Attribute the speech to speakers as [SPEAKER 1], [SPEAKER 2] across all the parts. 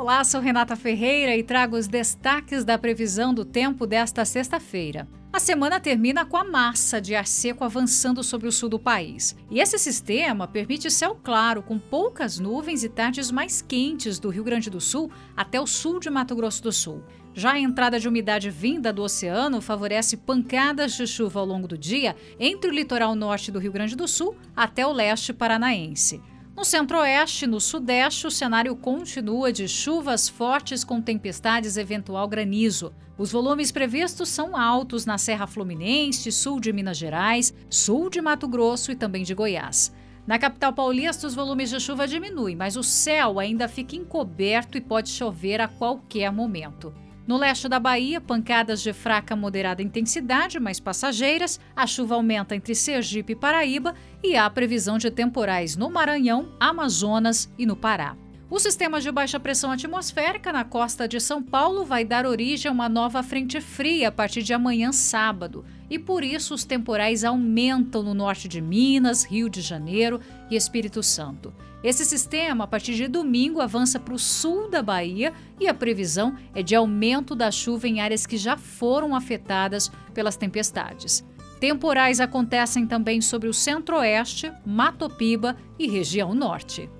[SPEAKER 1] Olá, sou Renata Ferreira e trago os destaques da previsão do tempo desta sexta-feira. A semana termina com a massa de ar seco avançando sobre o sul do país. E esse sistema permite céu claro, com poucas nuvens e tardes mais quentes do Rio Grande do Sul até o sul de Mato Grosso do Sul. Já a entrada de umidade vinda do oceano favorece pancadas de chuva ao longo do dia entre o litoral norte do Rio Grande do Sul até o leste paranaense. No centro-oeste e no sudeste, o cenário continua de chuvas fortes com tempestades e eventual granizo. Os volumes previstos são altos na Serra Fluminense, sul de Minas Gerais, sul de Mato Grosso e também de Goiás. Na capital paulista, os volumes de chuva diminuem, mas o céu ainda fica encoberto e pode chover a qualquer momento. No leste da Bahia, pancadas de fraca a moderada intensidade, mas passageiras. A chuva aumenta entre Sergipe e Paraíba e há previsão de temporais no Maranhão, Amazonas e no Pará. O sistema de baixa pressão atmosférica na costa de São Paulo vai dar origem a uma nova frente fria a partir de amanhã, sábado, e por isso os temporais aumentam no norte de Minas, Rio de Janeiro e Espírito Santo. Esse sistema, a partir de domingo, avança para o sul da Bahia e a previsão é de aumento da chuva em áreas que já foram afetadas pelas tempestades. Temporais acontecem também sobre o centro-oeste, Matopiba e região norte.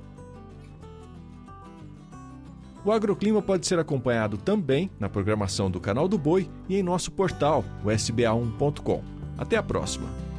[SPEAKER 2] O agroclima pode ser acompanhado também na programação do Canal do Boi e em nosso portal, o sba1.com. Até a próxima!